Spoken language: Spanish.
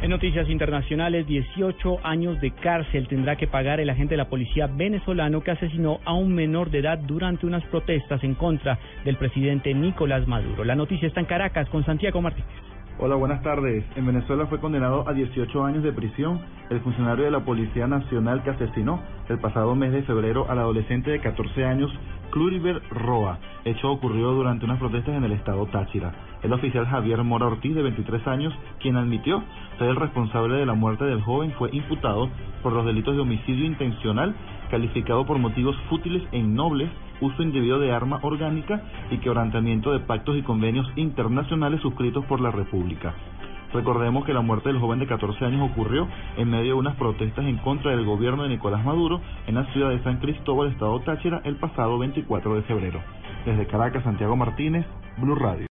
En noticias internacionales, 18 años de cárcel tendrá que pagar el agente de la policía venezolano que asesinó a un menor de edad durante unas protestas en contra del presidente Nicolás Maduro. La noticia está en Caracas con Santiago Martínez. Hola, buenas tardes. En Venezuela fue condenado a 18 años de prisión el funcionario de la Policía Nacional que asesinó el pasado mes de febrero al adolescente de 14 años, Cluriver Roa. Hecho ocurrió durante unas protestas en el estado Táchira. El oficial Javier Mora Ortiz, de 23 años, quien admitió ser el responsable de la muerte del joven, fue imputado por los delitos de homicidio intencional, calificado por motivos fútiles e innobles, uso indebido de arma orgánica y quebrantamiento de pactos y convenios internacionales suscritos por la República. Recordemos que la muerte del joven de 14 años ocurrió en medio de unas protestas en contra del gobierno de Nicolás Maduro en la ciudad de San Cristóbal, estado Táchira, el pasado 24 de febrero. Desde Caracas, Santiago Martínez, Blue Radio.